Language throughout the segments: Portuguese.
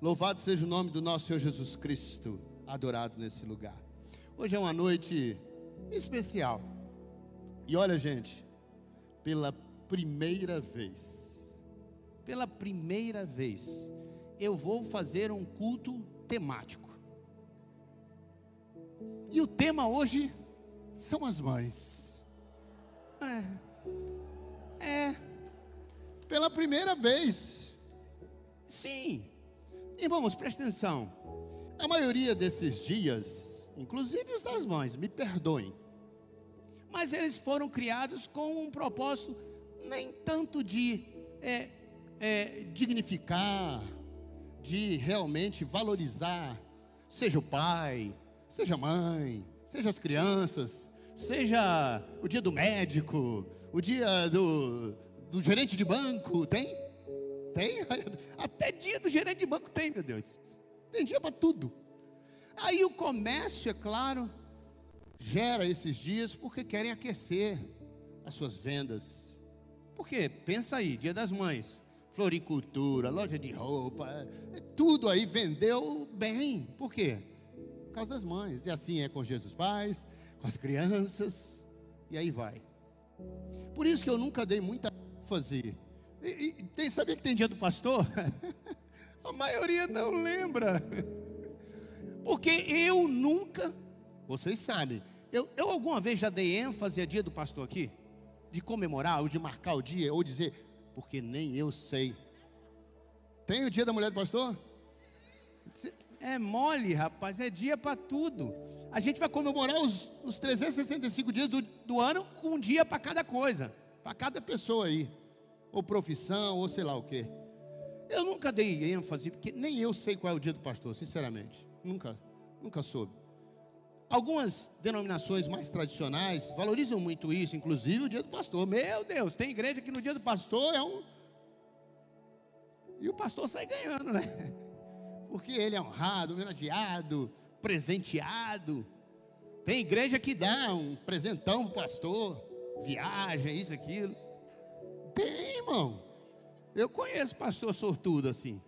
Louvado seja o nome do nosso Senhor Jesus Cristo, adorado nesse lugar. Hoje é uma noite especial. E olha, gente, pela primeira vez, pela primeira vez, eu vou fazer um culto temático. E o tema hoje são as mães. É. É. Pela primeira vez. Sim. Irmãos, presta atenção. A maioria desses dias, inclusive os das mães, me perdoem. Mas eles foram criados com um propósito nem tanto de é, é, dignificar, de realmente valorizar, seja o pai, seja a mãe, seja as crianças, seja o dia do médico, o dia do, do gerente de banco, tem? Tem? Até dia do gerente de banco tem, meu Deus. Tem dia para tudo. Aí o comércio, é claro, gera esses dias porque querem aquecer as suas vendas. Porque, pensa aí, dia das mães, floricultura, loja de roupa, é tudo aí vendeu bem. Por quê? Por causa das mães. E assim é com Jesus pais, com as crianças, e aí vai. Por isso que eu nunca dei muita ênfase. E, e, tem, sabia que tem dia do pastor? A maioria não lembra. Porque eu nunca, vocês sabem, eu, eu alguma vez já dei ênfase a dia do pastor aqui? De comemorar, ou de marcar o dia, ou dizer, porque nem eu sei. Tem o dia da mulher do pastor? É mole, rapaz, é dia para tudo. A gente vai comemorar os, os 365 dias do, do ano com um dia para cada coisa, para cada pessoa aí, ou profissão, ou sei lá o quê. Eu nunca dei ênfase, porque nem eu sei qual é o dia do pastor, sinceramente. Nunca, nunca soube. Algumas denominações mais tradicionais valorizam muito isso, inclusive o dia do pastor. Meu Deus, tem igreja que no dia do pastor é um. E o pastor sai ganhando, né? Porque ele é honrado, homenageado, presenteado. Tem igreja que dá um presentão para o pastor, viagem, isso, aquilo. Tem, irmão. Eu conheço pastor sortudo assim.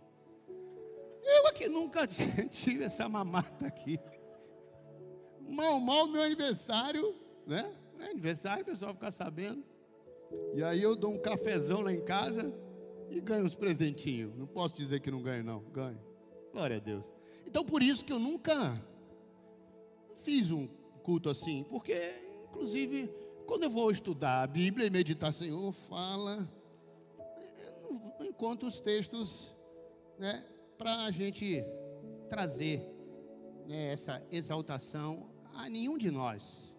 Eu aqui nunca tive essa mamata aqui. Mal, mal meu aniversário, né? É aniversário, o pessoal fica sabendo. E aí eu dou um cafezão lá em casa e ganho uns presentinhos. Não posso dizer que não ganho, não. Ganho. Glória a Deus. Então por isso que eu nunca fiz um culto assim, porque inclusive quando eu vou estudar a Bíblia e meditar, Senhor, fala, encontro os textos, né, para a gente trazer né, essa exaltação a nenhum de nós,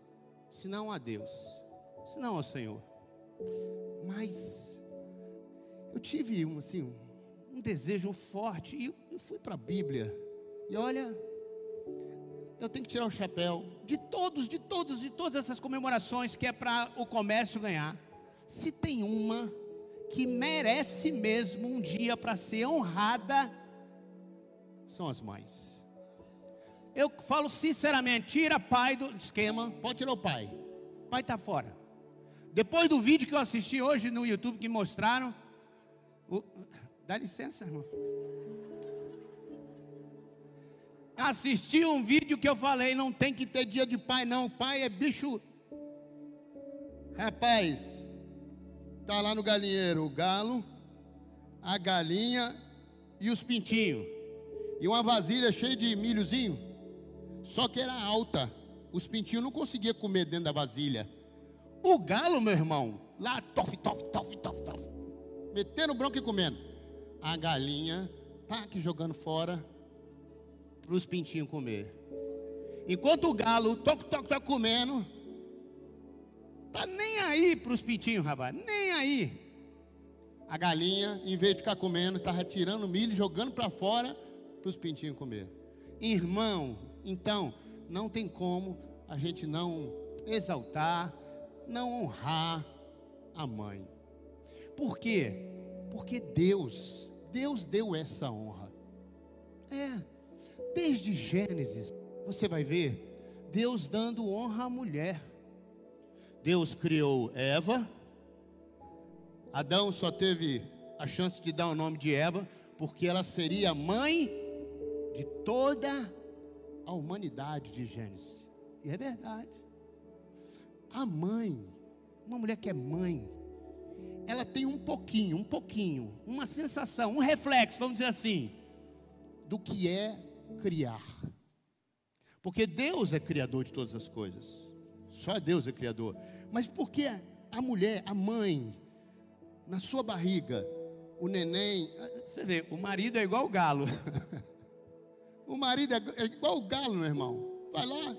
senão a Deus, senão ao Senhor. Mas eu tive um, assim, um desejo forte e fui para a Bíblia. E olha, eu tenho que tirar o chapéu de todos, de todos, de todas essas comemorações que é para o comércio ganhar. Se tem uma que merece mesmo um dia para ser honrada, são as mães. Eu falo sinceramente, tira pai do esquema, pode tirar o pai. Pai está fora. Depois do vídeo que eu assisti hoje no YouTube que mostraram, o, dá licença, irmão. Assisti um vídeo que eu falei, não tem que ter dia de pai não, pai é bicho. Rapaz, tá lá no galinheiro o galo, a galinha e os pintinhos e uma vasilha cheia de milhozinho, só que era alta. Os pintinhos não conseguiam comer dentro da vasilha. O galo, meu irmão, lá, tof, tof, tof, tof, tof, metendo bronco e comendo. A galinha tá aqui jogando fora para os pintinhos comer. Enquanto o galo, toc, toc, tá comendo, tá nem aí para os pintinhos, rapaz, nem aí. A galinha, em vez de ficar comendo, estava tirando milho, jogando para fora para os pintinhos comer. Irmão, então, não tem como a gente não exaltar, não honrar a mãe. Por quê? Porque Deus, Deus deu essa honra. É, desde Gênesis, você vai ver Deus dando honra à mulher. Deus criou Eva. Adão só teve a chance de dar o nome de Eva, porque ela seria mãe de toda a humanidade de Gênesis. E é verdade. A mãe, uma mulher que é mãe, ela tem um pouquinho, um pouquinho, uma sensação, um reflexo, vamos dizer assim, do que é criar. Porque Deus é criador de todas as coisas. Só Deus é criador. Mas porque a mulher, a mãe, na sua barriga, o neném, você vê, o marido é igual o galo. o marido é igual o galo, meu irmão. Vai lá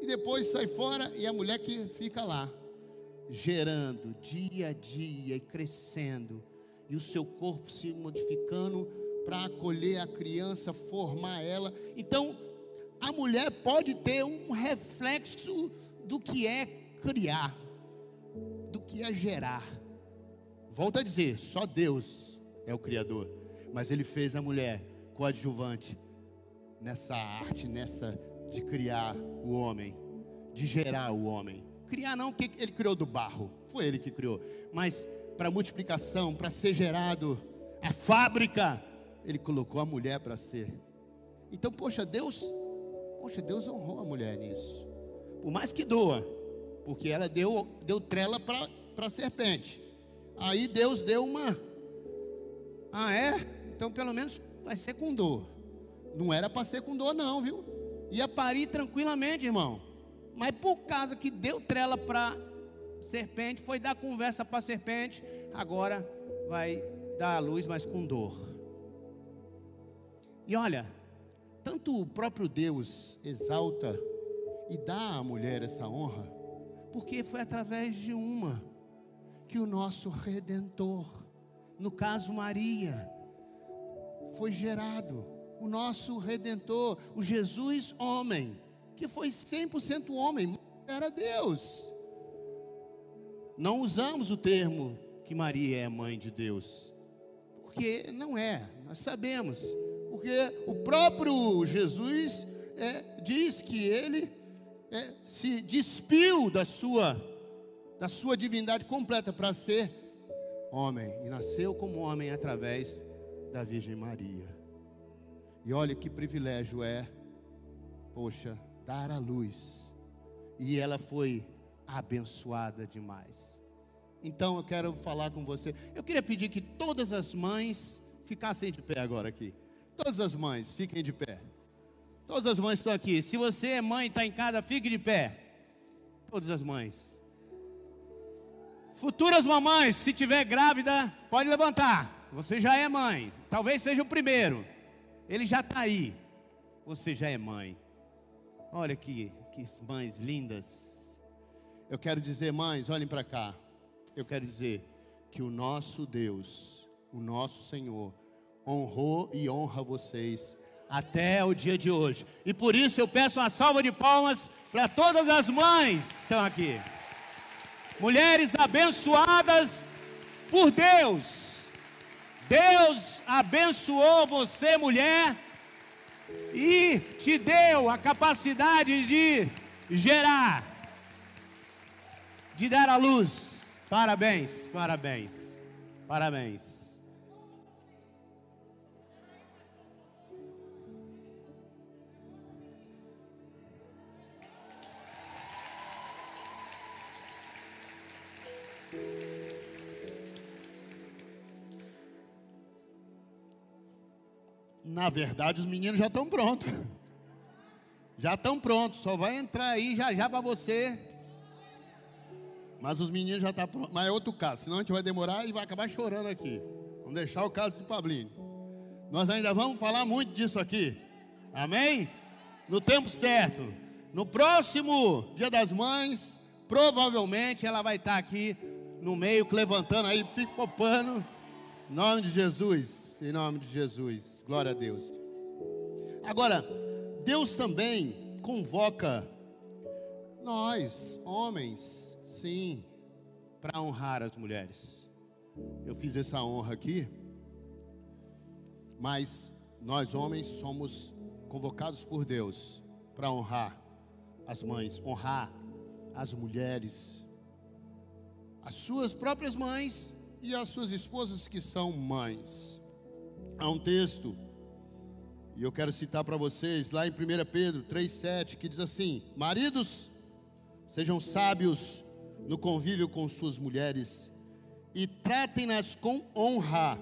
e depois sai fora e a mulher que fica lá, gerando dia a dia e crescendo, e o seu corpo se modificando para acolher a criança, formar ela. Então, a mulher pode ter um reflexo do que é criar, do que é gerar. Volto a dizer, só Deus é o Criador, mas Ele fez a mulher coadjuvante nessa arte, nessa de criar o homem, de gerar o homem. Criar não, que Ele criou do barro, foi Ele que criou, mas para multiplicação, para ser gerado, a fábrica, Ele colocou a mulher para ser. Então, poxa, Deus Poxa, Deus honrou a mulher nisso. Por mais que doa, porque ela deu, deu trela para a serpente. Aí Deus deu uma. Ah, é? Então pelo menos vai ser com dor. Não era para ser com dor, não, viu? Ia parir tranquilamente, irmão. Mas por causa que deu trela para serpente, foi dar conversa para serpente, agora vai dar a luz, mas com dor. E olha, tanto o próprio Deus exalta e dá à mulher essa honra, porque foi através de uma que o nosso redentor, no caso Maria, foi gerado. O nosso redentor, o Jesus homem, que foi 100% homem, era Deus. Não usamos o termo que Maria é mãe de Deus, porque não é, nós sabemos porque o próprio Jesus é, diz que ele é, se despiu da sua, da sua divindade completa para ser homem. E nasceu como homem através da Virgem Maria. E olha que privilégio é, poxa, dar a luz. E ela foi abençoada demais. Então eu quero falar com você. Eu queria pedir que todas as mães ficassem de pé agora aqui. Todas as mães, fiquem de pé. Todas as mães estão aqui. Se você é mãe e está em casa, fique de pé. Todas as mães. Futuras mamães, se tiver grávida, pode levantar. Você já é mãe. Talvez seja o primeiro. Ele já está aí. Você já é mãe. Olha que, que mães lindas. Eu quero dizer, mães, olhem para cá. Eu quero dizer que o nosso Deus, o nosso Senhor, honrou e honra vocês até o dia de hoje. E por isso eu peço uma salva de palmas para todas as mães que estão aqui. Mulheres abençoadas por Deus. Deus abençoou você, mulher, e te deu a capacidade de gerar, de dar à luz. Parabéns, parabéns, parabéns. Na verdade, os meninos já estão prontos. Já estão prontos, só vai entrar aí já já para você. Mas os meninos já estão tá prontos. Mas é outro caso, senão a gente vai demorar e vai acabar chorando aqui. Vamos deixar o caso de Pablinho. Nós ainda vamos falar muito disso aqui. Amém? No tempo certo. No próximo Dia das Mães, provavelmente ela vai estar tá aqui no meio, levantando aí, pipopando. Em nome de Jesus, em nome de Jesus, glória a Deus. Agora, Deus também convoca nós, homens, sim, para honrar as mulheres. Eu fiz essa honra aqui, mas nós, homens, somos convocados por Deus para honrar as mães, honrar as mulheres, as suas próprias mães e as suas esposas que são mães. Há um texto, E eu quero citar para vocês lá em 1 Pedro 3,7, que diz assim: Maridos, sejam sábios no convívio com suas mulheres e tratem-nas com honra,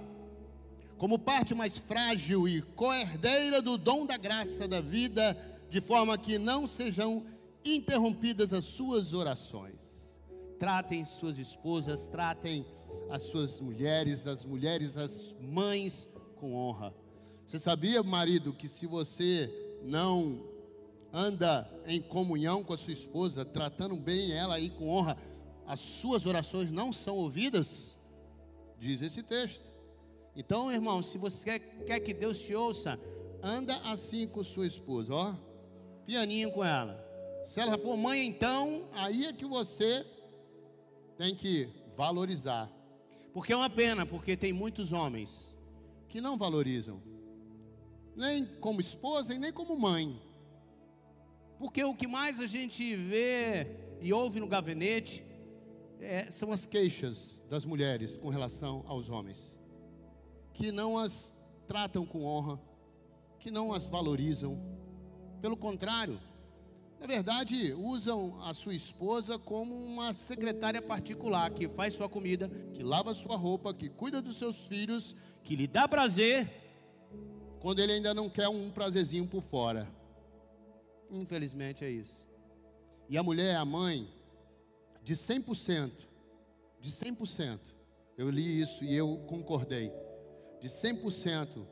como parte mais frágil e coerdeira do dom da graça da vida, de forma que não sejam interrompidas as suas orações. Tratem suas esposas, tratem as suas mulheres, as mulheres, as mães com honra. Você sabia, marido, que se você não anda em comunhão com a sua esposa, tratando bem ela aí com honra, as suas orações não são ouvidas? Diz esse texto. Então, irmão, se você quer que Deus te ouça, anda assim com sua esposa, ó, pianinho com ela. Se ela for mãe, então, aí é que você tem que valorizar. Porque é uma pena, porque tem muitos homens que não valorizam, nem como esposa e nem como mãe. Porque o que mais a gente vê e ouve no gabinete é, são as queixas das mulheres com relação aos homens, que não as tratam com honra, que não as valorizam, pelo contrário, na verdade, usam a sua esposa como uma secretária particular que faz sua comida, que lava sua roupa, que cuida dos seus filhos, que lhe dá prazer, quando ele ainda não quer um prazerzinho por fora. Infelizmente é isso. E a mulher é a mãe de 100%, de 100%, eu li isso e eu concordei, de 100%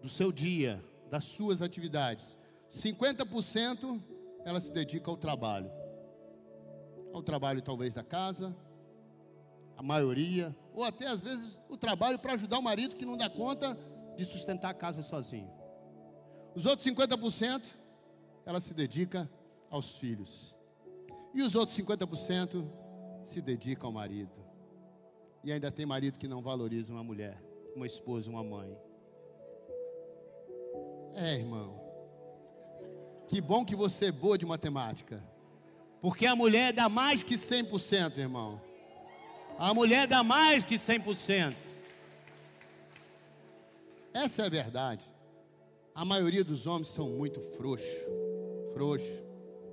do seu dia, das suas atividades, 50% ela se dedica ao trabalho. Ao trabalho talvez da casa, a maioria, ou até às vezes o trabalho para ajudar o marido que não dá conta de sustentar a casa sozinho. Os outros 50% ela se dedica aos filhos. E os outros 50% se dedicam ao marido. E ainda tem marido que não valoriza uma mulher, uma esposa, uma mãe. É, irmão. Que bom que você é boa de matemática. Porque a mulher dá mais que 100%, irmão. A mulher dá mais que 100%. Essa é a verdade. A maioria dos homens são muito frouxos. Frouxos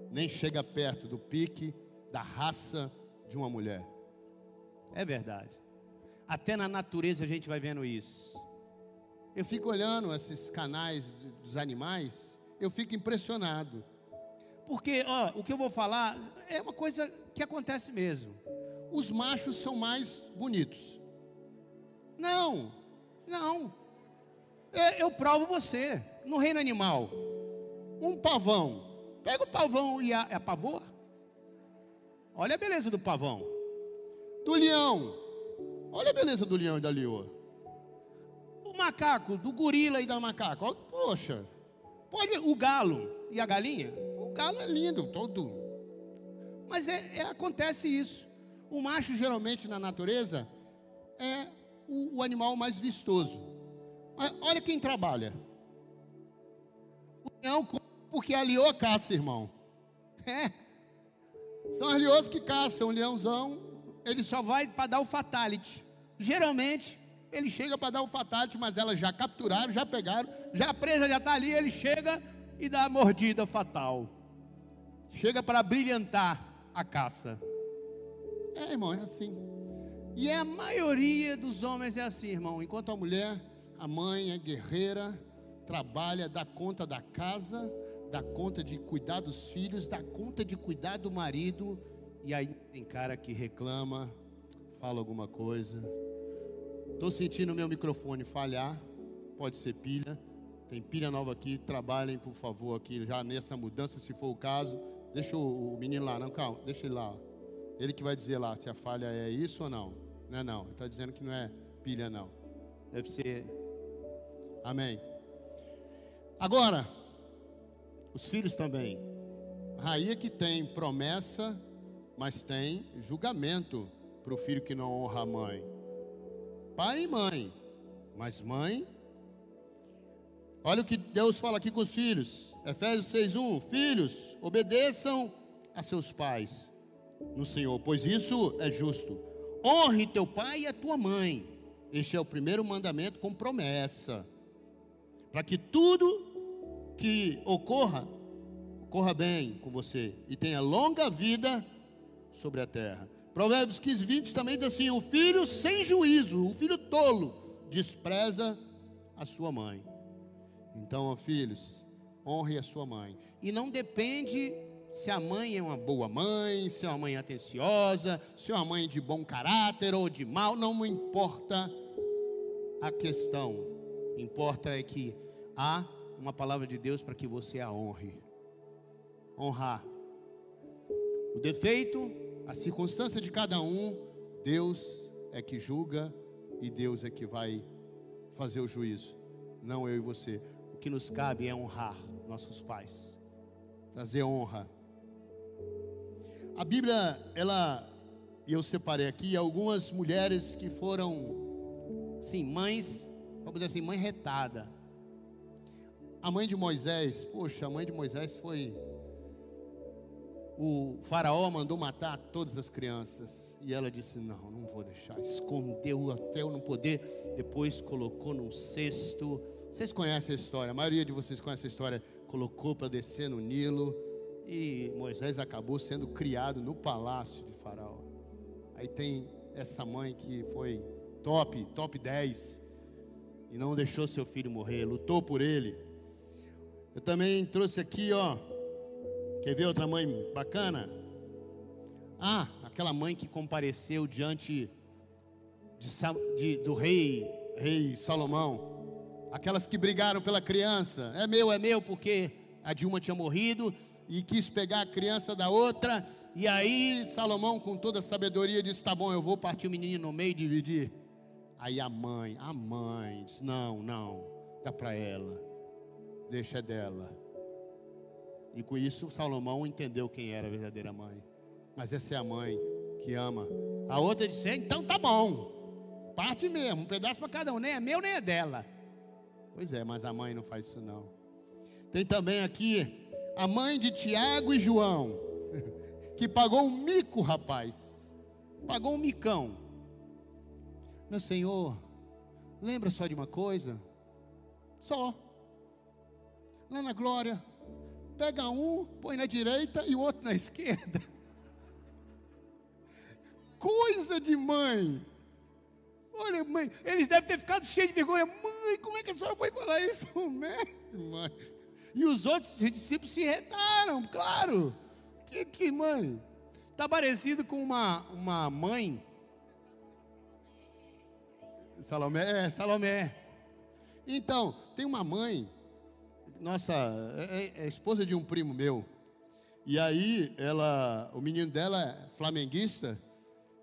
nem chega perto do pique da raça de uma mulher. É verdade. Até na natureza a gente vai vendo isso. Eu fico olhando esses canais dos animais, eu fico impressionado. Porque, ó, o que eu vou falar é uma coisa que acontece mesmo. Os machos são mais bonitos. Não, não. Eu, eu provo você. No reino animal, um pavão Pega o pavão e a, a pavor. Olha a beleza do pavão. Do leão. Olha a beleza do leão e da leoa. O macaco, do gorila e da macaca. Poxa. Pode o galo e a galinha. O galo é lindo, todo. Mas é, é, acontece isso. O macho, geralmente, na natureza, é o, o animal mais vistoso. Olha quem trabalha. O leão porque a leoa caça, irmão. É. São as que caçam. O leãozão, ele só vai para dar o fatality. Geralmente, ele chega para dar o fatality, mas elas já capturaram, já pegaram, já a presa já está ali, ele chega e dá a mordida fatal. Chega para brilhantar a caça. É, irmão, é assim. E a maioria dos homens é assim, irmão. Enquanto a mulher, a mãe é guerreira, trabalha, dá conta da casa, dá conta de cuidar dos filhos, dá conta de cuidar do marido, e aí tem cara que reclama, fala alguma coisa. Estou sentindo meu microfone falhar, pode ser pilha. Tem pilha nova aqui, trabalhem por favor aqui já nessa mudança, se for o caso. Deixa o, menino lá, não, calma, deixa ele lá. Ele que vai dizer lá se a falha é isso ou não. Não é não, está dizendo que não é pilha não. Deve ser. Amém. Agora, os filhos também. Rainha que tem promessa, mas tem julgamento para o filho que não honra a mãe. Pai e mãe, mas mãe. Olha o que Deus fala aqui com os filhos. Efésios 6:1. Filhos, obedeçam a seus pais no Senhor, pois isso é justo. Honre teu pai e a tua mãe. Este é o primeiro mandamento com promessa para que tudo que ocorra, ocorra bem com você e tenha longa vida sobre a terra. Provérbios 15, 20 também diz assim: o filho sem juízo, o filho tolo, despreza a sua mãe. Então, ó, filhos, honre a sua mãe. E não depende se a mãe é uma boa mãe, se é uma mãe atenciosa, se é uma mãe de bom caráter ou de mal, não importa a questão. Importa é que há uma palavra de Deus para que você a honre. Honrar. O defeito, a circunstância de cada um, Deus é que julga e Deus é que vai fazer o juízo, não eu e você. O que nos cabe é honrar nossos pais, trazer honra. A Bíblia, ela, eu separei aqui algumas mulheres que foram, sim, mães, vamos dizer assim, mãe retada. A mãe de Moisés, poxa, a mãe de Moisés foi. O faraó mandou matar todas as crianças. E ela disse: Não, não vou deixar. Escondeu até eu não poder. Depois colocou num cesto. Vocês conhecem a história, a maioria de vocês conhece a história. Colocou para descer no Nilo. E Moisés acabou sendo criado no palácio de Faraó. Aí tem essa mãe que foi top, top 10. E não deixou seu filho morrer, lutou por ele. Eu também trouxe aqui, ó. Quer ver outra mãe bacana? Ah, aquela mãe que compareceu diante de, de, do rei, rei Salomão. Aquelas que brigaram pela criança. É meu, é meu, porque a Dilma tinha morrido e quis pegar a criança da outra. E aí Salomão, com toda a sabedoria, disse: Tá bom, eu vou partir o menino no meio e dividir. Aí a mãe, a mãe, disse: Não, não, dá para ela deixa dela. E com isso Salomão entendeu quem era a verdadeira mãe. Mas essa é a mãe que ama. A outra disse: então tá bom, parte mesmo, um pedaço para cada um, nem é meu nem é dela. Pois é, mas a mãe não faz isso não. Tem também aqui a mãe de Tiago e João, que pagou um mico, rapaz. Pagou um micão. Meu Senhor, lembra só de uma coisa? Só lá na glória, pega um, põe na direita e o outro na esquerda. Coisa de mãe. Olha, mãe, eles devem ter ficado cheios de vergonha. Mãe, como é que a senhora foi falar isso ao mestre, mãe? E os outros discípulos se retaram, claro. Que, que mãe? Está parecido com uma, uma mãe. Salomé, é, Salomé. Então, tem uma mãe nossa, é, é, é esposa de um primo meu. E aí, ela, o menino dela é flamenguista.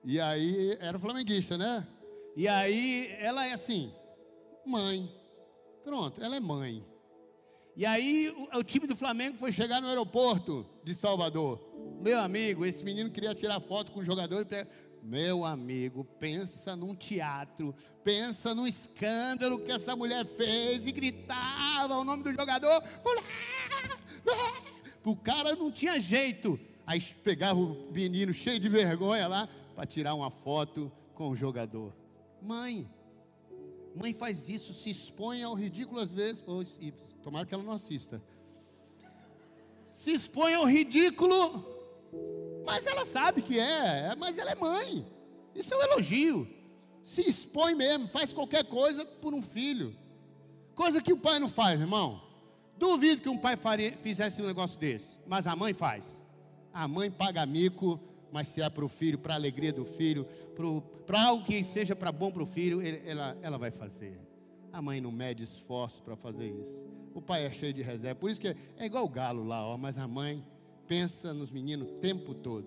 E aí, era flamenguista, né? E aí, ela é assim, mãe. Pronto, ela é mãe. E aí, o, o time do Flamengo foi chegar no aeroporto de Salvador. Meu amigo, esse menino queria tirar foto com o jogador. Meu amigo, pensa num teatro, pensa no escândalo que essa mulher fez e gritava o nome do jogador. O cara não tinha jeito. Aí pegava o menino cheio de vergonha lá para tirar uma foto com o jogador. Mãe, mãe faz isso, se expõe ao ridículo às vezes. tomara que ela não assista. Se expõe ao ridículo mas ela sabe que é, mas ela é mãe. Isso é um elogio. Se expõe mesmo, faz qualquer coisa por um filho. Coisa que o pai não faz, irmão. Duvido que um pai faria, fizesse um negócio desse. Mas a mãe faz. A mãe paga mico, mas se é para o filho, para a alegria do filho, para algo que seja para bom para o filho, ela, ela vai fazer. A mãe não mede esforço para fazer isso. O pai é cheio de reserva. Por isso que é, é igual o galo lá, ó, mas a mãe pensa nos meninos o tempo todo.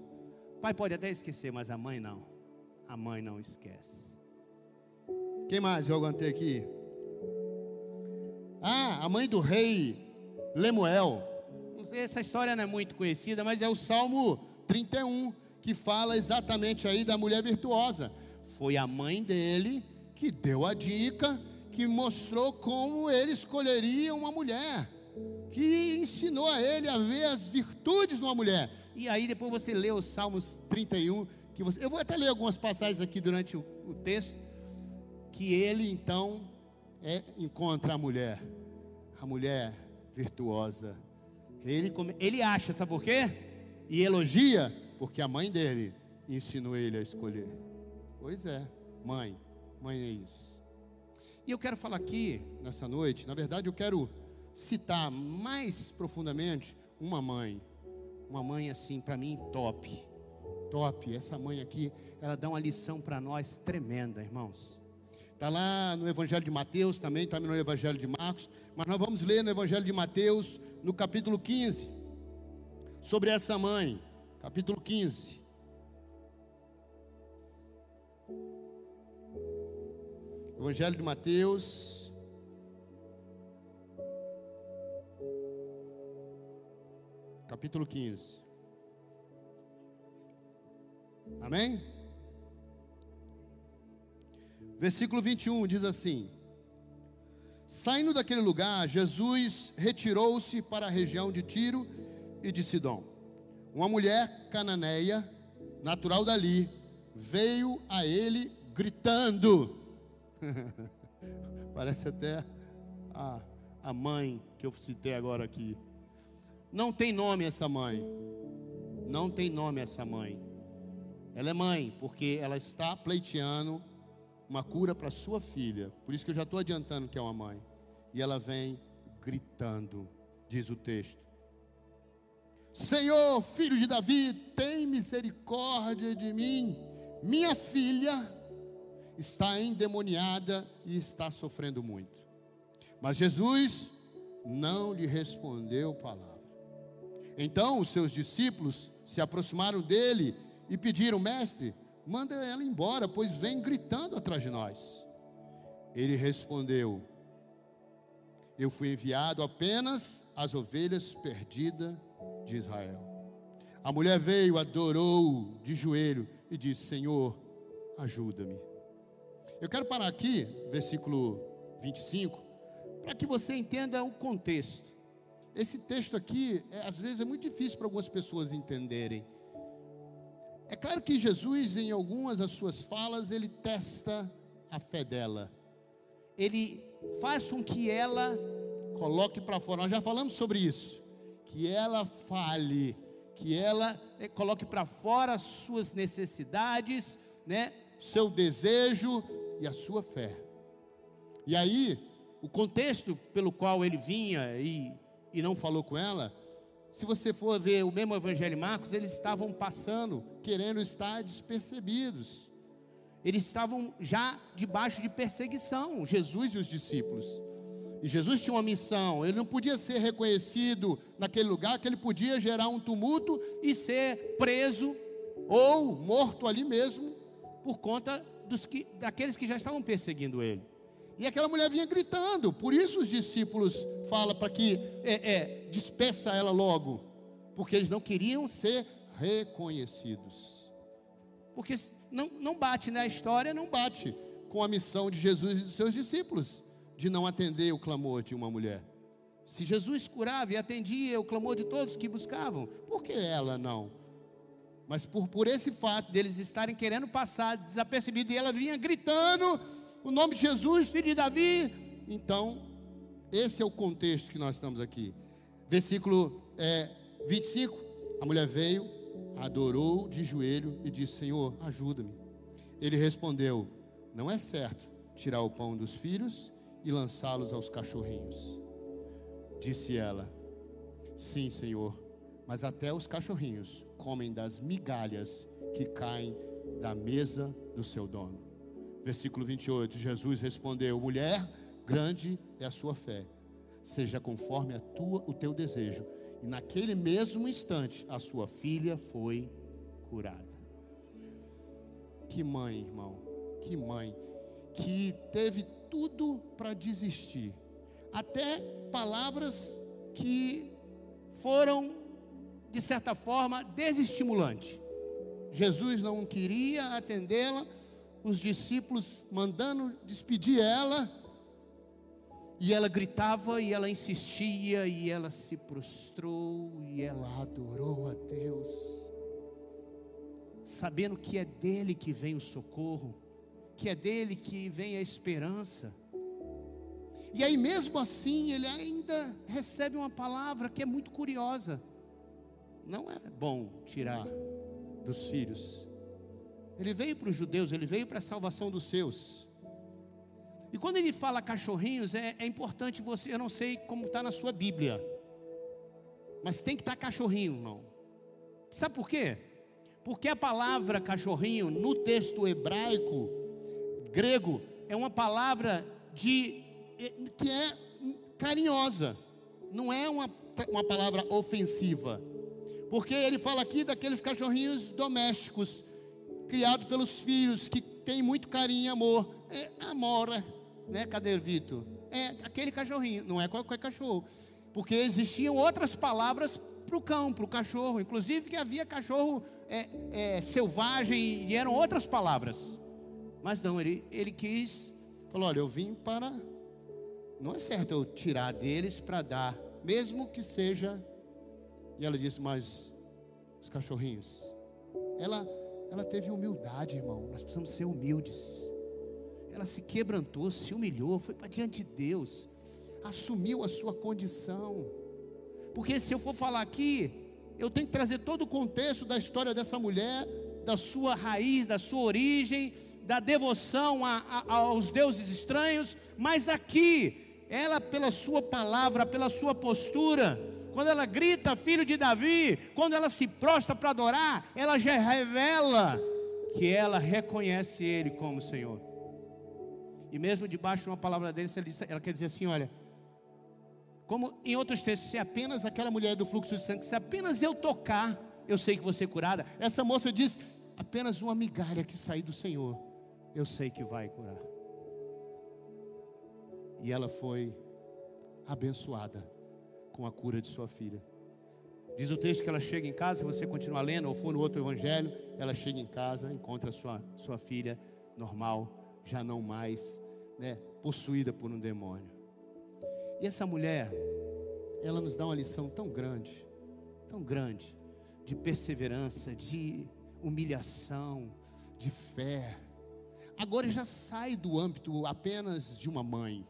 O pai pode até esquecer, mas a mãe não. A mãe não esquece. Quem mais eu aguentei aqui? Ah, a mãe do rei Lemuel. Não sei, essa história não é muito conhecida, mas é o Salmo 31 que fala exatamente aí da mulher virtuosa. Foi a mãe dele que deu a dica, que mostrou como ele escolheria uma mulher que ensinou a ele a ver as virtudes numa mulher. E aí depois você lê os Salmos 31, que você, eu vou até ler algumas passagens aqui durante o, o texto, que ele então é, encontra a mulher. a mulher virtuosa. Ele, ele acha, sabe por quê? E elogia, porque a mãe dele ensinou ele a escolher. Pois é, mãe, mãe é isso. E eu quero falar aqui, nessa noite, na verdade eu quero citar mais profundamente uma mãe. Uma mãe assim, para mim, top. Top. Essa mãe aqui, ela dá uma lição para nós tremenda, irmãos. Está lá no Evangelho de Mateus, também está no Evangelho de Marcos, mas nós vamos ler no Evangelho de Mateus, no capítulo 15, sobre essa mãe. Capítulo 15. Evangelho de Mateus. Capítulo 15. Amém? Versículo 21 diz assim: Saindo daquele lugar, Jesus retirou-se para a região de Tiro e de Sidom. Uma mulher cananeia, natural dali, veio a ele gritando. Parece até a, a mãe que eu citei agora aqui. Não tem nome essa mãe. Não tem nome essa mãe. Ela é mãe, porque ela está pleiteando uma cura para sua filha. Por isso que eu já estou adiantando que é uma mãe. E ela vem gritando, diz o texto: Senhor, filho de Davi, tem misericórdia de mim. Minha filha está endemoniada e está sofrendo muito. Mas Jesus não lhe respondeu palavra. Então os seus discípulos se aproximaram dele e pediram: Mestre, manda ela embora, pois vem gritando atrás de nós. Ele respondeu: Eu fui enviado apenas às ovelhas perdidas de Israel. A mulher veio, adorou de joelho e disse: Senhor, ajuda-me. Eu quero parar aqui, versículo 25, para que você entenda o contexto. Esse texto aqui, é, às vezes, é muito difícil para algumas pessoas entenderem. É claro que Jesus, em algumas das suas falas, ele testa a fé dela. Ele faz com que ela coloque para fora. Nós já falamos sobre isso. Que ela fale, que ela eh, coloque para fora as suas necessidades, né? Seu desejo e a sua fé. E aí, o contexto pelo qual ele vinha e, e não falou com ela se você for ver o mesmo Evangelho de Marcos, eles estavam passando, querendo estar despercebidos. Eles estavam já debaixo de perseguição, Jesus e os discípulos. E Jesus tinha uma missão, ele não podia ser reconhecido naquele lugar, que ele podia gerar um tumulto e ser preso ou morto ali mesmo, por conta dos que, daqueles que já estavam perseguindo ele. E aquela mulher vinha gritando, por isso os discípulos falam para que é, é, despeça ela logo, porque eles não queriam ser reconhecidos. Porque não, não bate né? história, não bate com a missão de Jesus e dos seus discípulos de não atender o clamor de uma mulher. Se Jesus curava e atendia o clamor de todos que buscavam, por que ela não? Mas por, por esse fato deles estarem querendo passar desapercebido e ela vinha gritando o nome de Jesus, filho de Davi. Então, esse é o contexto que nós estamos aqui. Versículo é, 25: A mulher veio, adorou de joelho e disse: Senhor, ajuda-me. Ele respondeu: Não é certo tirar o pão dos filhos e lançá-los aos cachorrinhos. Disse ela: Sim, Senhor, mas até os cachorrinhos comem das migalhas que caem da mesa do seu dono. Versículo 28, Jesus respondeu: Mulher, grande é a sua fé, seja conforme a tua, o teu desejo. E naquele mesmo instante, a sua filha foi curada. Que mãe, irmão, que mãe, que teve tudo para desistir, até palavras que foram, de certa forma, desestimulantes. Jesus não queria atendê-la os discípulos mandando despedir ela, e ela gritava e ela insistia e ela se prostrou e ela adorou a Deus, sabendo que é dele que vem o socorro, que é dele que vem a esperança. E aí, mesmo assim, ele ainda recebe uma palavra que é muito curiosa. Não é bom tirar dos filhos. Ele veio para os judeus, ele veio para a salvação dos seus. E quando ele fala cachorrinhos, é, é importante você, eu não sei como está na sua Bíblia, mas tem que estar tá cachorrinho, irmão. Sabe por quê? Porque a palavra cachorrinho no texto hebraico, grego, é uma palavra de que é carinhosa, não é uma, uma palavra ofensiva. Porque ele fala aqui daqueles cachorrinhos domésticos, criados pelos filhos, que tem muito carinho e amor. É amora, né? Cadê Vitor? É aquele cachorrinho, não é qualquer cachorro. Porque existiam outras palavras para o cão, para o cachorro. Inclusive que havia cachorro é, é, selvagem e eram outras palavras. Mas não, ele, ele quis, falou: olha, eu vim para. Não é certo eu tirar deles para dar, mesmo que seja. E ela disse: mas os cachorrinhos. Ela, ela teve humildade, irmão. Nós precisamos ser humildes. Ela se quebrantou, se humilhou, foi para diante de Deus, assumiu a sua condição. Porque se eu for falar aqui, eu tenho que trazer todo o contexto da história dessa mulher, da sua raiz, da sua origem, da devoção a, a, aos deuses estranhos, mas aqui, ela, pela sua palavra, pela sua postura, quando ela grita, filho de Davi, quando ela se prostra para adorar, ela já revela que ela reconhece Ele como Senhor. E mesmo debaixo de uma palavra dele, ela quer dizer assim: olha, como em outros textos, se apenas aquela mulher do fluxo de sangue, se apenas eu tocar, eu sei que você curada. Essa moça diz: apenas uma migalha que sair do Senhor, eu sei que vai curar. E ela foi abençoada com a cura de sua filha. Diz o texto que ela chega em casa, se você continuar lendo ou for no outro evangelho, ela chega em casa, encontra sua, sua filha normal, já não mais né, possuída por um demônio. E essa mulher, ela nos dá uma lição tão grande, tão grande, de perseverança, de humilhação, de fé. Agora já sai do âmbito apenas de uma mãe,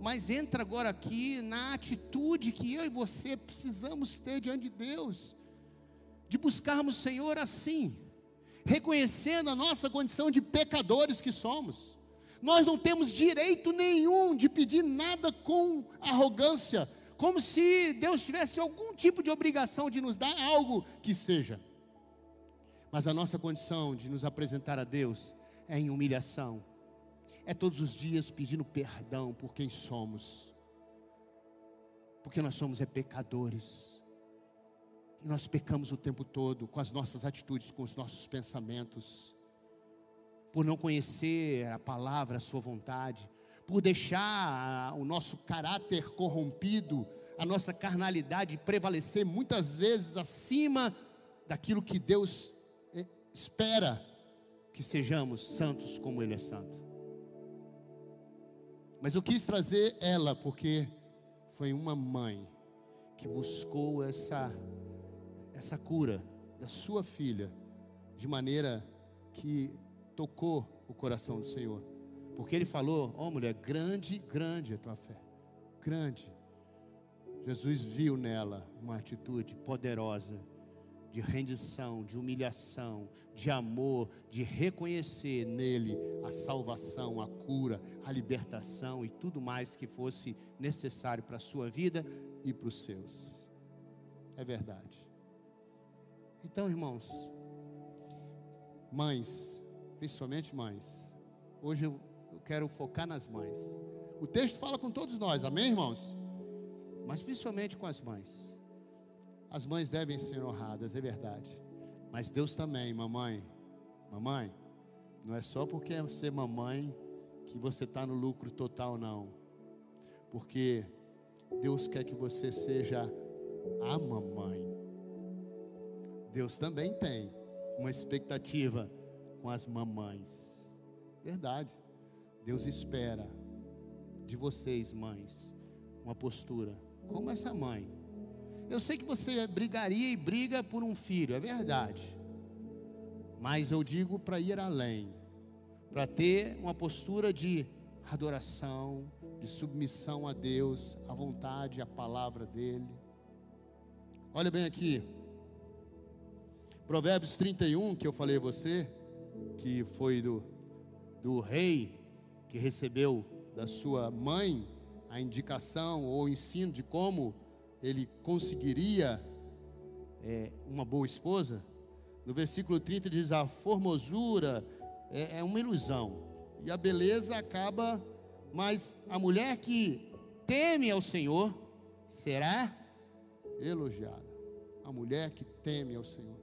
mas entra agora aqui na atitude que eu e você precisamos ter diante de Deus, de buscarmos o Senhor assim, reconhecendo a nossa condição de pecadores que somos nós não temos direito nenhum de pedir nada com arrogância, como se Deus tivesse algum tipo de obrigação de nos dar algo que seja. Mas a nossa condição de nos apresentar a Deus é em humilhação, é todos os dias pedindo perdão por quem somos, porque nós somos é pecadores, e nós pecamos o tempo todo com as nossas atitudes, com os nossos pensamentos. Por não conhecer a palavra, a sua vontade, por deixar o nosso caráter corrompido, a nossa carnalidade prevalecer muitas vezes acima daquilo que Deus eh, espera que sejamos santos como Ele é santo. Mas eu quis trazer ela porque foi uma mãe que buscou essa essa cura da sua filha de maneira que tocou o coração do Senhor. Porque ele falou: Ó oh, mulher, grande, grande a tua fé. Grande. Jesus viu nela uma atitude poderosa de rendição, de humilhação, de amor, de reconhecer nele a salvação, a cura, a libertação e tudo mais que fosse necessário para a sua vida e para os seus. É verdade. Então, irmãos, mães, principalmente mães. Hoje eu, quero focar nas mães. O texto fala com todos nós, amém, irmãos? Mas principalmente com as mães. As mães devem ser honradas, é verdade. Mas Deus também, mamãe. Mamãe, não é só porque é ser mamãe que você está no lucro total, não. Porque Deus quer que você seja a mamãe. Deus também tem uma expectativa com as mamães. Verdade. Deus espera de vocês, mães, uma postura como essa mãe. Eu sei que você brigaria e briga por um filho, é verdade. Mas eu digo para ir além, para ter uma postura de adoração, de submissão a Deus, à vontade, à palavra dEle. Olha bem aqui, Provérbios 31, que eu falei a você, que foi do, do rei que recebeu da sua mãe a indicação ou o ensino de como ele conseguiria é, uma boa esposa. No versículo 30 diz: A formosura é, é uma ilusão, e a beleza acaba, mas a mulher que teme ao Senhor será elogiada. A mulher que teme ao Senhor.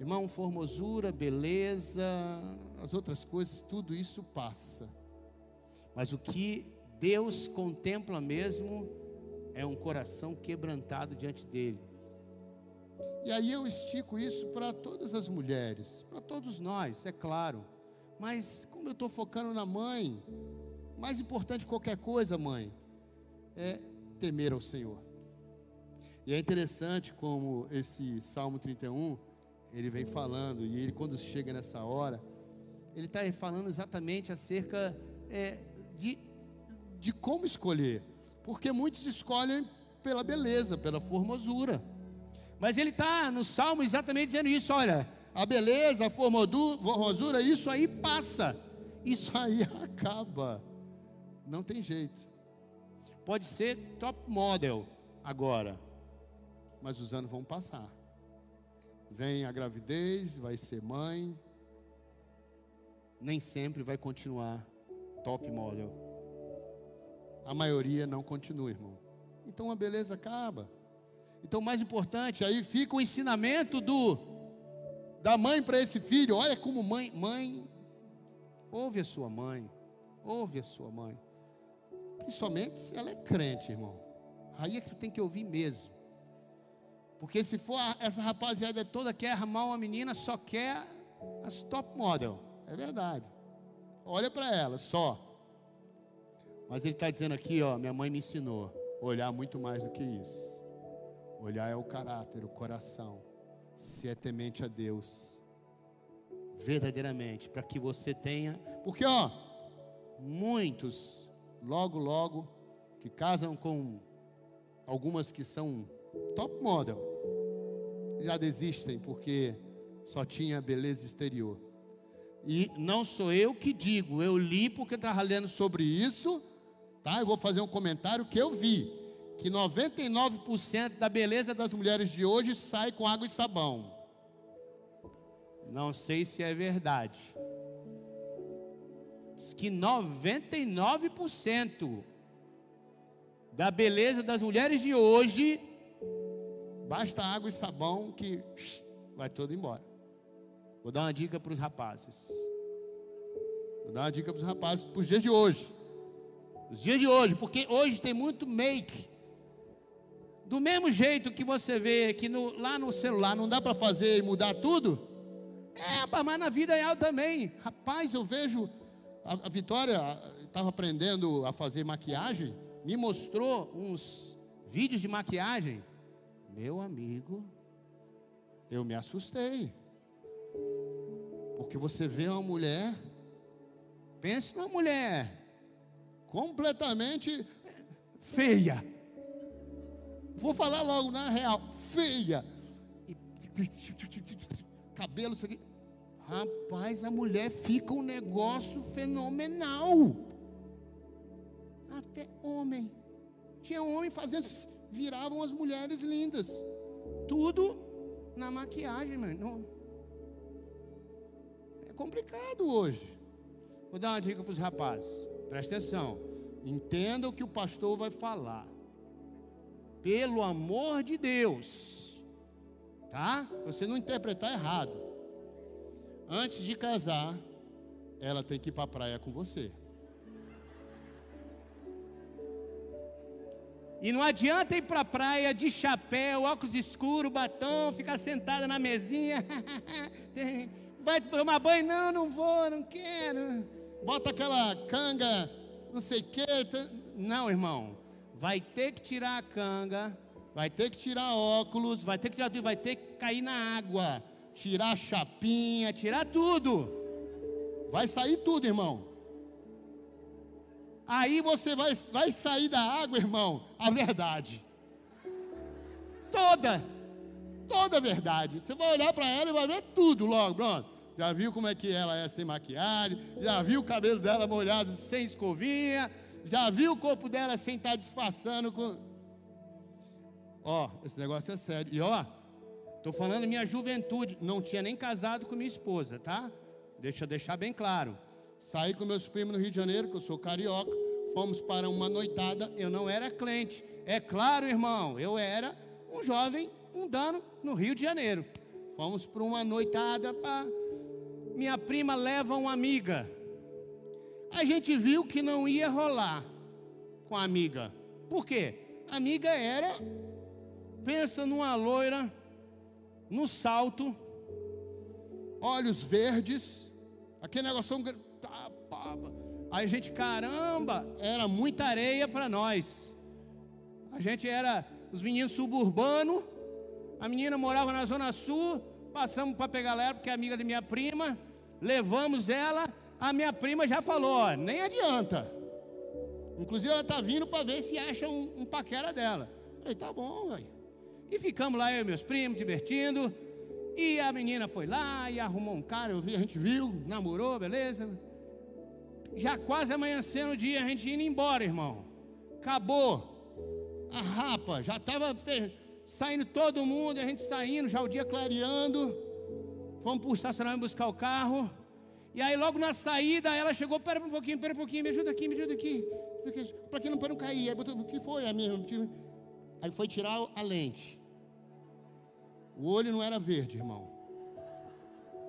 Irmão, formosura, beleza, as outras coisas, tudo isso passa. Mas o que Deus contempla mesmo é um coração quebrantado diante dele. E aí eu estico isso para todas as mulheres, para todos nós, é claro. Mas como eu estou focando na mãe, mais importante que qualquer coisa, mãe, é temer ao Senhor. E é interessante como esse Salmo 31, ele vem falando, e ele quando chega nessa hora, ele está falando exatamente acerca é, de, de como escolher. Porque muitos escolhem pela beleza, pela formosura. Mas ele está no salmo exatamente dizendo isso: olha, a beleza, a formosura, isso aí passa, isso aí acaba, não tem jeito. Pode ser top model agora, mas os anos vão passar. Vem a gravidez, vai ser mãe, nem sempre vai continuar top model. A maioria não continua, irmão. Então a beleza acaba. Então, mais importante, aí fica o ensinamento do da mãe para esse filho. Olha como mãe, mãe, ouve a sua mãe, ouve a sua mãe. Principalmente se ela é crente, irmão. Aí é que tu tem que ouvir mesmo. Porque se for essa rapaziada toda quer armar uma menina, só quer as top model. É verdade. Olha para ela, só. Mas ele está dizendo aqui, ó, minha mãe me ensinou olhar muito mais do que isso. Olhar é o caráter, o coração. Se é temente a Deus. Verdadeiramente. Para que você tenha. Porque, ó, muitos, logo, logo, que casam com algumas que são top model, já desistem porque só tinha beleza exterior. E não sou eu que digo, eu li porque estava lendo sobre isso, tá? Eu vou fazer um comentário que eu vi que 99% da beleza das mulheres de hoje sai com água e sabão. Não sei se é verdade. Diz que 99% da beleza das mulheres de hoje basta água e sabão que vai todo embora. Vou dar uma dica para os rapazes. Vou dar uma dica para os rapazes para os dias de hoje. Os dias de hoje, porque hoje tem muito make do mesmo jeito que você vê que no, lá no celular não dá para fazer e mudar tudo, é, mas na vida real também. Rapaz, eu vejo a, a Vitória estava aprendendo a fazer maquiagem, me mostrou uns vídeos de maquiagem. Meu amigo, eu me assustei. Porque você vê uma mulher, pense numa mulher completamente feia Vou falar logo na real, feia. Cabelo, isso aqui. Rapaz, a mulher fica um negócio fenomenal. Até homem. Tinha homem fazendo, viravam as mulheres lindas. Tudo na maquiagem, mano. É complicado hoje. Vou dar uma dica para os rapazes. Presta atenção. Entenda o que o pastor vai falar pelo amor de Deus, tá? Você não interpretar errado. Antes de casar, ela tem que ir para a praia com você. E não adianta ir para a praia de chapéu, óculos escuros, batom, ficar sentada na mesinha. Vai tomar banho? Não, não vou, não quero. Bota aquela canga, não sei o quê. Não, irmão vai ter que tirar a canga, vai ter que tirar óculos, vai ter que tirar vai ter que cair na água, tirar a chapinha, tirar tudo. Vai sair tudo, irmão. Aí você vai, vai sair da água, irmão, a verdade. Toda, toda a verdade. Você vai olhar para ela e vai ver tudo logo, pronto. Já viu como é que ela é sem maquiagem, já viu o cabelo dela molhado sem escovinha, já viu o corpo dela sem estar tá disfarçando com. Ó, esse negócio é sério. E ó, tô falando minha juventude, não tinha nem casado com minha esposa, tá? Deixa eu deixar bem claro. Saí com meus primos no Rio de Janeiro, que eu sou carioca. Fomos para uma noitada. Eu não era crente. É claro, irmão, eu era um jovem mundano no Rio de Janeiro. Fomos para uma noitada. Pá. Minha prima leva uma amiga. A gente viu que não ia rolar com a amiga. Por quê? A amiga era, pensa numa loira, no salto, olhos verdes, aquele negócio Aí a gente, caramba, era muita areia para nós. A gente era os meninos suburbanos, a menina morava na Zona Sul, passamos para pegar ela, porque é amiga de minha prima, levamos ela, a minha prima já falou, ó, nem adianta. Inclusive ela está vindo para ver se acha um, um paquera dela. Eu falei, tá bom, velho. E ficamos lá, eu e meus primos, divertindo. E a menina foi lá e arrumou um cara, eu vi, a gente viu, namorou, beleza já quase amanhecendo o dia, a gente indo embora, irmão. Acabou. A rapa, já estava saindo todo mundo, a gente saindo, já o dia clareando. Fomos para o estacionamento buscar o carro. E aí, logo na saída, ela chegou: Pera um pouquinho, pera um pouquinho, me ajuda aqui, me ajuda aqui. Para que não para não cair. Aí botou, o que foi, amigo? Aí foi tirar a lente. O olho não era verde, irmão.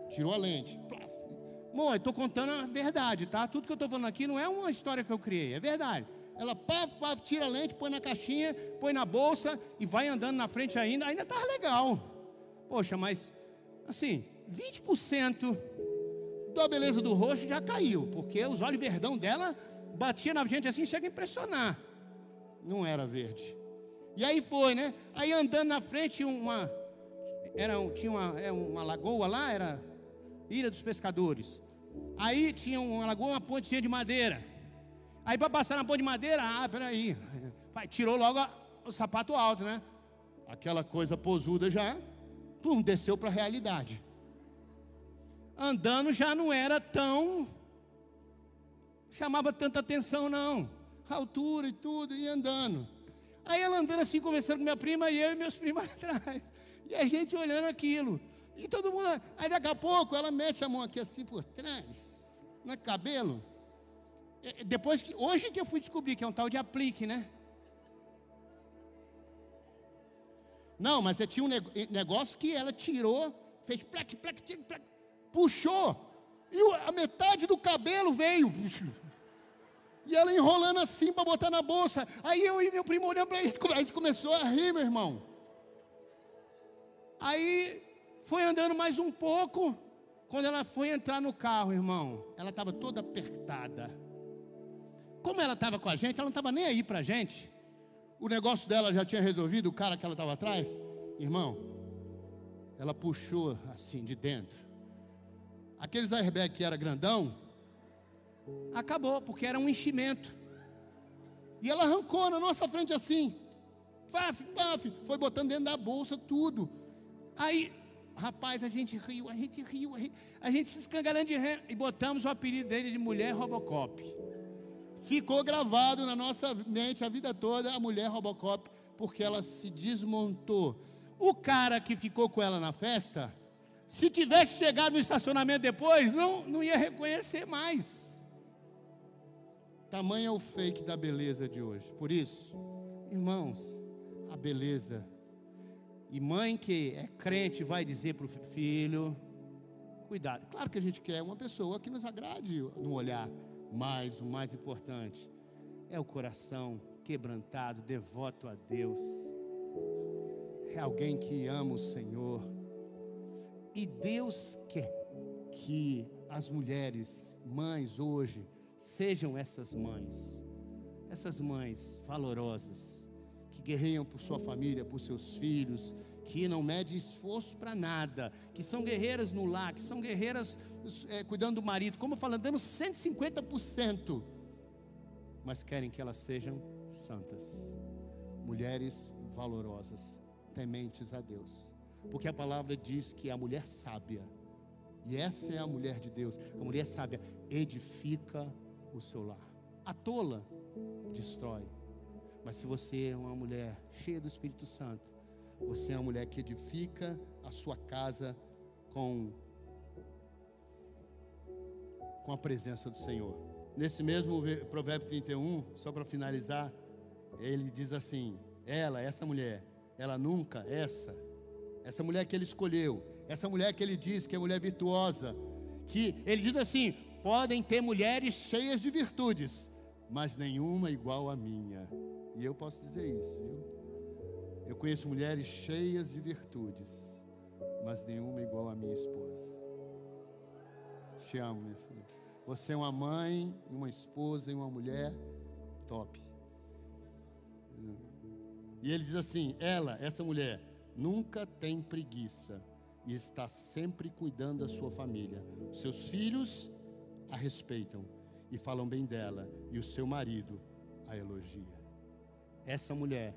Tirou a lente. Bom, eu estou contando a verdade, tá? Tudo que eu estou falando aqui não é uma história que eu criei, é verdade. Ela pá, pá, tira a lente, põe na caixinha, põe na bolsa e vai andando na frente ainda, ainda está legal. Poxa, mas assim, 20% da beleza do rosto já caiu, porque os olhos verdão dela batia na gente assim, chega a impressionar. Não era verde. E aí foi, né? Aí andando na frente, uma era, tinha uma, é uma lagoa lá, era Ilha dos Pescadores. Aí tinha uma lagoa, uma pontezinha de madeira. Aí para passar na ponte de madeira, ah, peraí. Pai, tirou logo a, o sapato alto, né? Aquela coisa posuda já, pum, desceu para a realidade. Andando já não era tão. chamava tanta atenção, não. A altura e tudo, e andando. Aí ela andando assim, conversando com minha prima, e eu e meus primos atrás. E a gente olhando aquilo. E todo mundo. Aí daqui a pouco ela mete a mão aqui assim por trás, no cabelo. Depois que. Hoje que eu fui descobrir que é um tal de aplique, né? Não, mas tinha um negócio que ela tirou, fez plec, plec, plec, puxou, e a metade do cabelo veio. E ela enrolando assim para botar na bolsa. Aí eu e meu primo olhando para ele, a gente começou a rir, meu irmão. Aí foi andando mais um pouco. Quando ela foi entrar no carro, irmão, ela estava toda apertada. Como ela estava com a gente, ela não estava nem aí para a gente. O negócio dela já tinha resolvido, o cara que ela estava atrás. Irmão, ela puxou assim de dentro. Aqueles airbag que era grandão, acabou, porque era um enchimento. E ela arrancou na nossa frente assim. Paf, paf, foi botando dentro da bolsa tudo. Aí Rapaz, a gente riu, a gente riu, a gente, a gente se escangalhando de ré e botamos o apelido dele de mulher Robocop. Ficou gravado na nossa mente a vida toda a mulher Robocop, porque ela se desmontou. O cara que ficou com ela na festa, se tivesse chegado no estacionamento depois, não, não ia reconhecer mais. Tamanho é o fake da beleza de hoje. Por isso, irmãos, a beleza e mãe que é crente vai dizer para o filho: cuidado. Claro que a gente quer uma pessoa que nos agrade no olhar, mas o mais importante é o coração quebrantado, devoto a Deus. É alguém que ama o Senhor. E Deus quer que as mulheres, mães hoje, sejam essas mães, essas mães valorosas guerreiam por sua família, por seus filhos, que não mede esforço para nada, que são guerreiras no lar, que são guerreiras é, cuidando do marido, como falando, dando 150%. mas querem que elas sejam santas. Mulheres valorosas, tementes a Deus. Porque a palavra diz que a mulher sábia, e essa é a mulher de Deus, a mulher sábia edifica o seu lar. A tola destrói. Mas se você é uma mulher cheia do Espírito Santo, você é uma mulher que edifica a sua casa com com a presença do Senhor. Nesse mesmo Provérbio 31, só para finalizar, ele diz assim: ela, essa mulher, ela nunca, essa, essa mulher que ele escolheu, essa mulher que ele diz que é mulher virtuosa, que ele diz assim: podem ter mulheres cheias de virtudes, mas nenhuma igual a minha. E eu posso dizer isso, viu? Eu conheço mulheres cheias de virtudes, mas nenhuma igual a minha esposa. Te amo, minha filha. Você é uma mãe, uma esposa e uma mulher top. E ele diz assim: ela, essa mulher, nunca tem preguiça e está sempre cuidando da sua família. Seus filhos a respeitam e falam bem dela, e o seu marido a elogia. Essa mulher,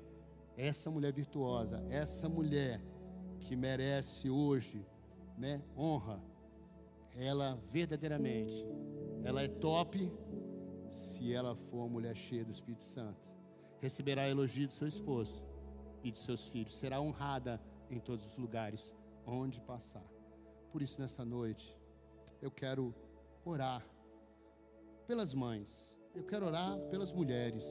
essa mulher virtuosa, essa mulher que merece hoje, né, honra, ela verdadeiramente, ela é top se ela for uma mulher cheia do Espírito Santo. Receberá elogio do seu esposo e de seus filhos, será honrada em todos os lugares onde passar. Por isso, nessa noite, eu quero orar pelas mães, eu quero orar pelas mulheres,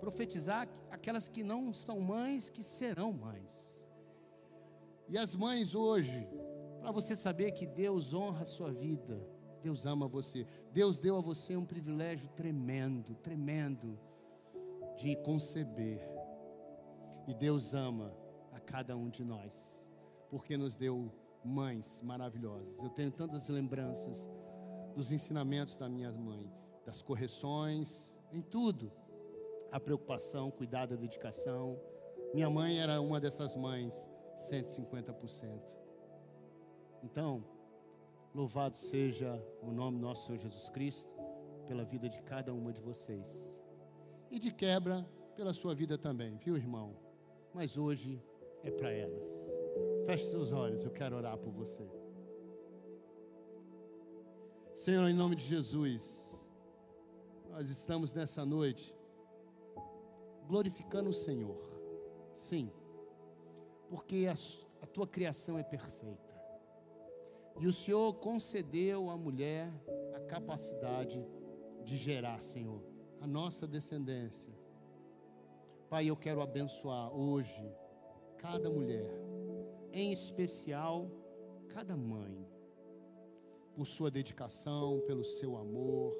profetizar aquelas que não são mães, que serão mães. E as mães hoje, para você saber que Deus honra a sua vida, Deus ama você, Deus deu a você um privilégio tremendo, tremendo de conceber. E Deus ama a cada um de nós, porque nos deu mães maravilhosas. Eu tenho tantas lembranças dos ensinamentos da minha mãe, das correções, em tudo. A preocupação, cuidado, a dedicação. Minha mãe era uma dessas mães, 150%. Então, louvado seja o nome nosso Senhor Jesus Cristo pela vida de cada uma de vocês e de quebra pela sua vida também, viu, irmão? Mas hoje é para elas. Feche seus olhos, eu quero orar por você. Senhor, em nome de Jesus, nós estamos nessa noite glorificando o Senhor. Sim, porque a, a tua criação é perfeita. E o Senhor concedeu à mulher a capacidade de gerar, Senhor a nossa descendência. Pai, eu quero abençoar hoje cada mulher, em especial cada mãe, por sua dedicação, pelo seu amor,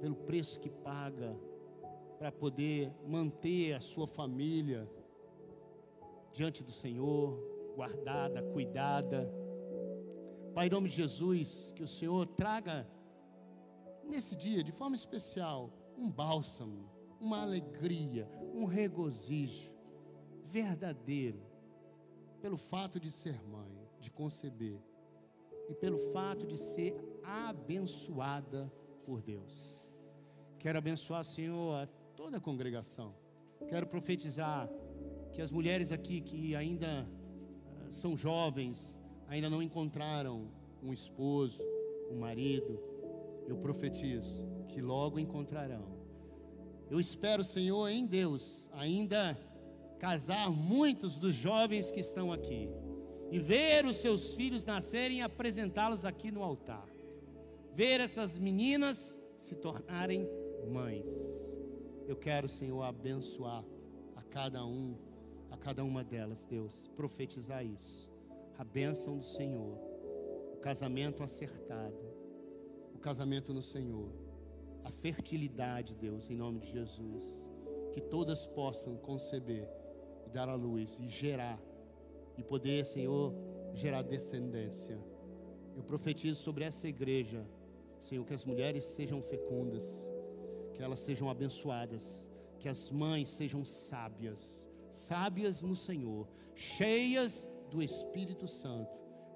pelo preço que paga para poder manter a sua família diante do Senhor, guardada, cuidada. Pai, em nome de Jesus, que o Senhor traga nesse dia, de forma especial, um bálsamo, uma alegria, um regozijo verdadeiro, pelo fato de ser mãe, de conceber, e pelo fato de ser abençoada por Deus. Quero abençoar, Senhor, a toda a congregação. Quero profetizar que as mulheres aqui que ainda ah, são jovens, ainda não encontraram um esposo, um marido, eu profetizo que logo encontrarão. Eu espero, Senhor, em Deus, ainda casar muitos dos jovens que estão aqui e ver os seus filhos nascerem e apresentá-los aqui no altar. Ver essas meninas se tornarem mães. Eu quero, Senhor, abençoar a cada um, a cada uma delas, Deus, profetizar isso. A bênção do Senhor, o casamento acertado, o casamento no Senhor a fertilidade, Deus, em nome de Jesus. Que todas possam conceber e dar à luz e gerar, e poder, Senhor, gerar descendência. Eu profetizo sobre essa igreja, Senhor, que as mulheres sejam fecundas, elas sejam abençoadas, que as mães sejam sábias, sábias no Senhor, cheias do Espírito Santo,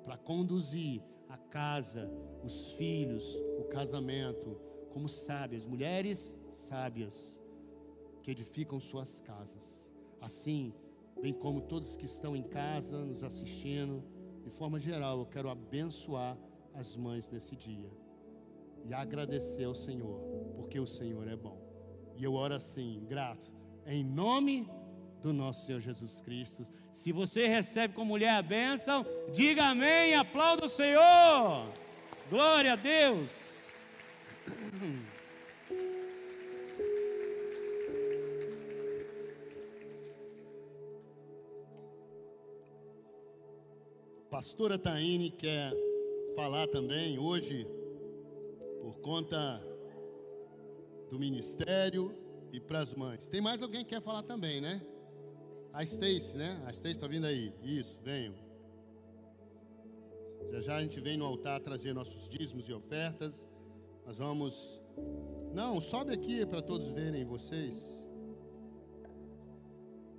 para conduzir a casa, os filhos, o casamento, como sábias, mulheres sábias, que edificam suas casas. Assim, bem como todos que estão em casa, nos assistindo, de forma geral, eu quero abençoar as mães nesse dia e agradecer ao Senhor, porque o Senhor é bom. E eu oro assim, grato, em nome do nosso Senhor Jesus Cristo. Se você recebe com mulher a bênção, diga amém, aplauda o Senhor. Glória a Deus. Pastora Taine quer falar também hoje, por conta do ministério e para as mães. Tem mais alguém que quer falar também, né? A Stacy, né? A Stacy está vindo aí. Isso, venham. Já já a gente vem no altar trazer nossos dízimos e ofertas. Nós vamos. Não, sobe aqui para todos verem vocês.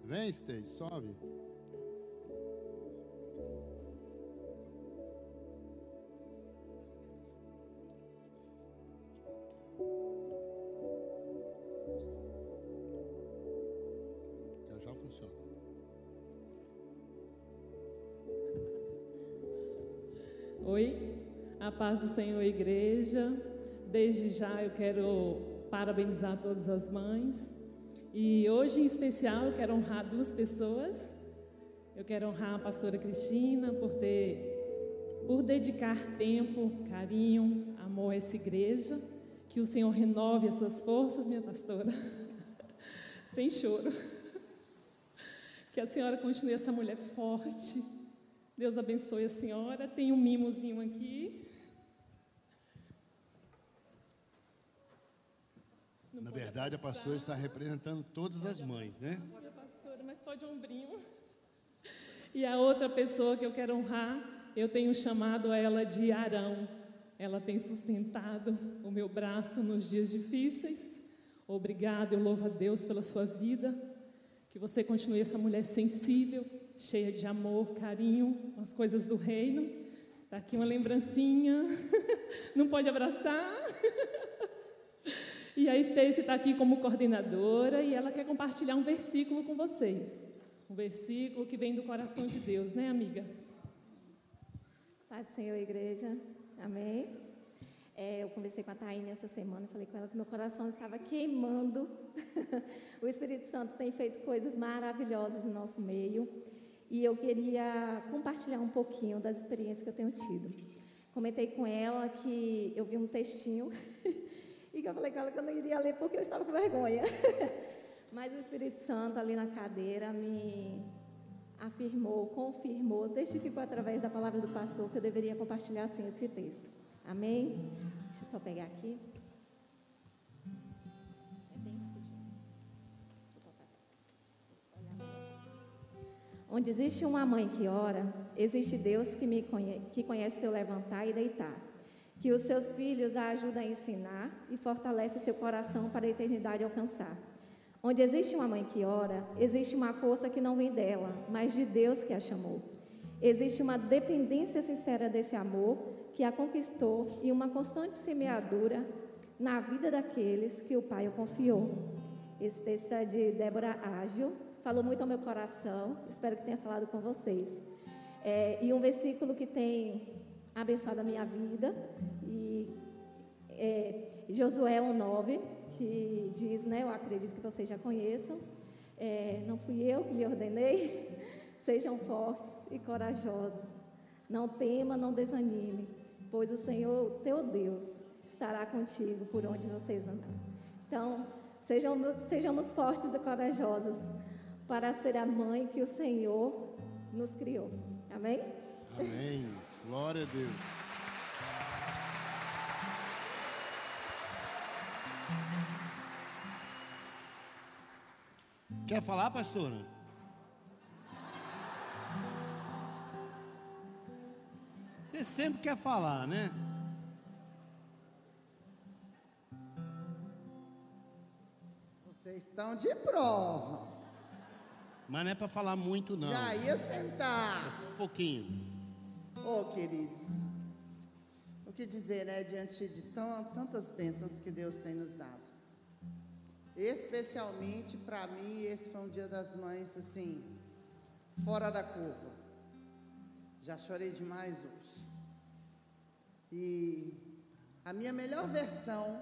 Vem, Stacy, sobe. Paz do Senhor, igreja. Desde já eu quero parabenizar todas as mães. E hoje, em especial, eu quero honrar duas pessoas. Eu quero honrar a pastora Cristina por ter por dedicar tempo, carinho, amor a essa igreja. Que o Senhor renove as suas forças, minha pastora. Sem choro. Que a senhora continue essa mulher forte. Deus abençoe a senhora. Tem um mimozinho aqui. Na verdade, a pastora está representando todas as mães, né? Pode, pastora, mas pode ombrinho. E a outra pessoa que eu quero honrar, eu tenho chamado ela de Arão. Ela tem sustentado o meu braço nos dias difíceis. Obrigada, eu louvo a Deus pela sua vida. Que você continue essa mulher sensível, cheia de amor, carinho, as coisas do reino. Está aqui uma lembrancinha. Não pode abraçar? E a Stacy está aqui como coordenadora e ela quer compartilhar um versículo com vocês. Um versículo que vem do coração de Deus, né, amiga? Paz Senhor, igreja. Amém. É, eu conversei com a Taine essa semana e falei com ela que meu coração estava queimando. o Espírito Santo tem feito coisas maravilhosas no nosso meio. E eu queria compartilhar um pouquinho das experiências que eu tenho tido. Comentei com ela que eu vi um textinho E que eu falei com ela que eu não iria ler porque eu estava com vergonha. Mas o Espírito Santo ali na cadeira me afirmou, confirmou, testificou através da palavra do pastor que eu deveria compartilhar assim esse texto. Amém? Deixa eu só pegar aqui. Onde existe uma mãe que ora, existe Deus que, me conhece, que conhece seu levantar e deitar que os seus filhos a ajudam a ensinar e fortalece seu coração para a eternidade alcançar. Onde existe uma mãe que ora, existe uma força que não vem dela, mas de Deus que a chamou. Existe uma dependência sincera desse amor que a conquistou e uma constante semeadura na vida daqueles que o Pai o confiou. Esse texto é de Débora Ágil, falou muito ao meu coração, espero que tenha falado com vocês. É, e um versículo que tem abençoado a minha vida. E é, Josué 1,9, que diz, né, eu acredito que vocês já conheçam, é, não fui eu que lhe ordenei, sejam fortes e corajosos, não tema, não desanime, pois o Senhor, teu Deus, estará contigo por onde vocês andarem. Então, sejamos fortes e corajosos para ser a mãe que o Senhor nos criou. Amém? Amém. Glória a Deus. Quer falar, pastora? Você sempre quer falar, né? Vocês estão de prova. Mas não é para falar muito, não. Já ia sentar. Um pouquinho. Oh, queridos, eu que dizer, né, diante de tantas bênçãos que Deus tem nos dado. Especialmente para mim, esse foi um dia das mães, assim, fora da curva. Já chorei demais hoje. E a minha melhor versão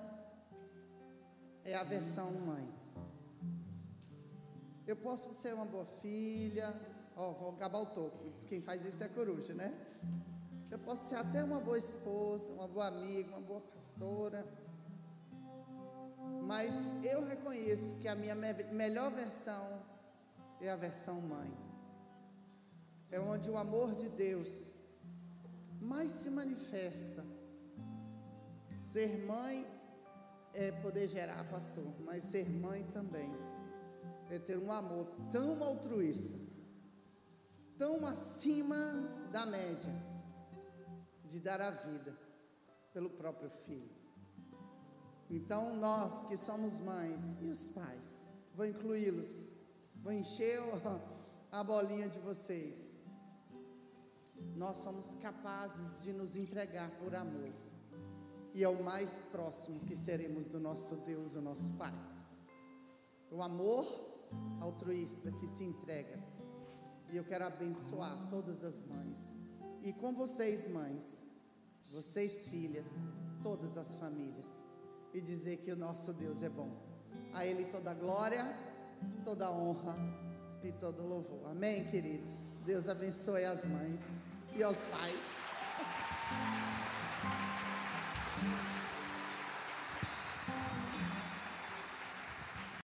é a versão mãe. Eu posso ser uma boa filha, ó, vou acabar o topo, diz quem faz isso é coruja, né? Eu posso ser até uma boa esposa, uma boa amiga, uma boa pastora. Mas eu reconheço que a minha melhor versão é a versão mãe. É onde o amor de Deus mais se manifesta. Ser mãe é poder gerar, pastor, mas ser mãe também é ter um amor tão altruísta, tão acima da média, de dar a vida pelo próprio filho. Então, nós que somos mães e os pais, vou incluí-los, vou encher a bolinha de vocês. Nós somos capazes de nos entregar por amor, e é o mais próximo que seremos do nosso Deus, o nosso Pai. O amor altruísta que se entrega. E eu quero abençoar todas as mães. E com vocês, mães, vocês, filhas, todas as famílias. E dizer que o nosso Deus é bom. A Ele toda glória, toda honra e todo louvor. Amém, queridos? Deus abençoe as mães e aos pais.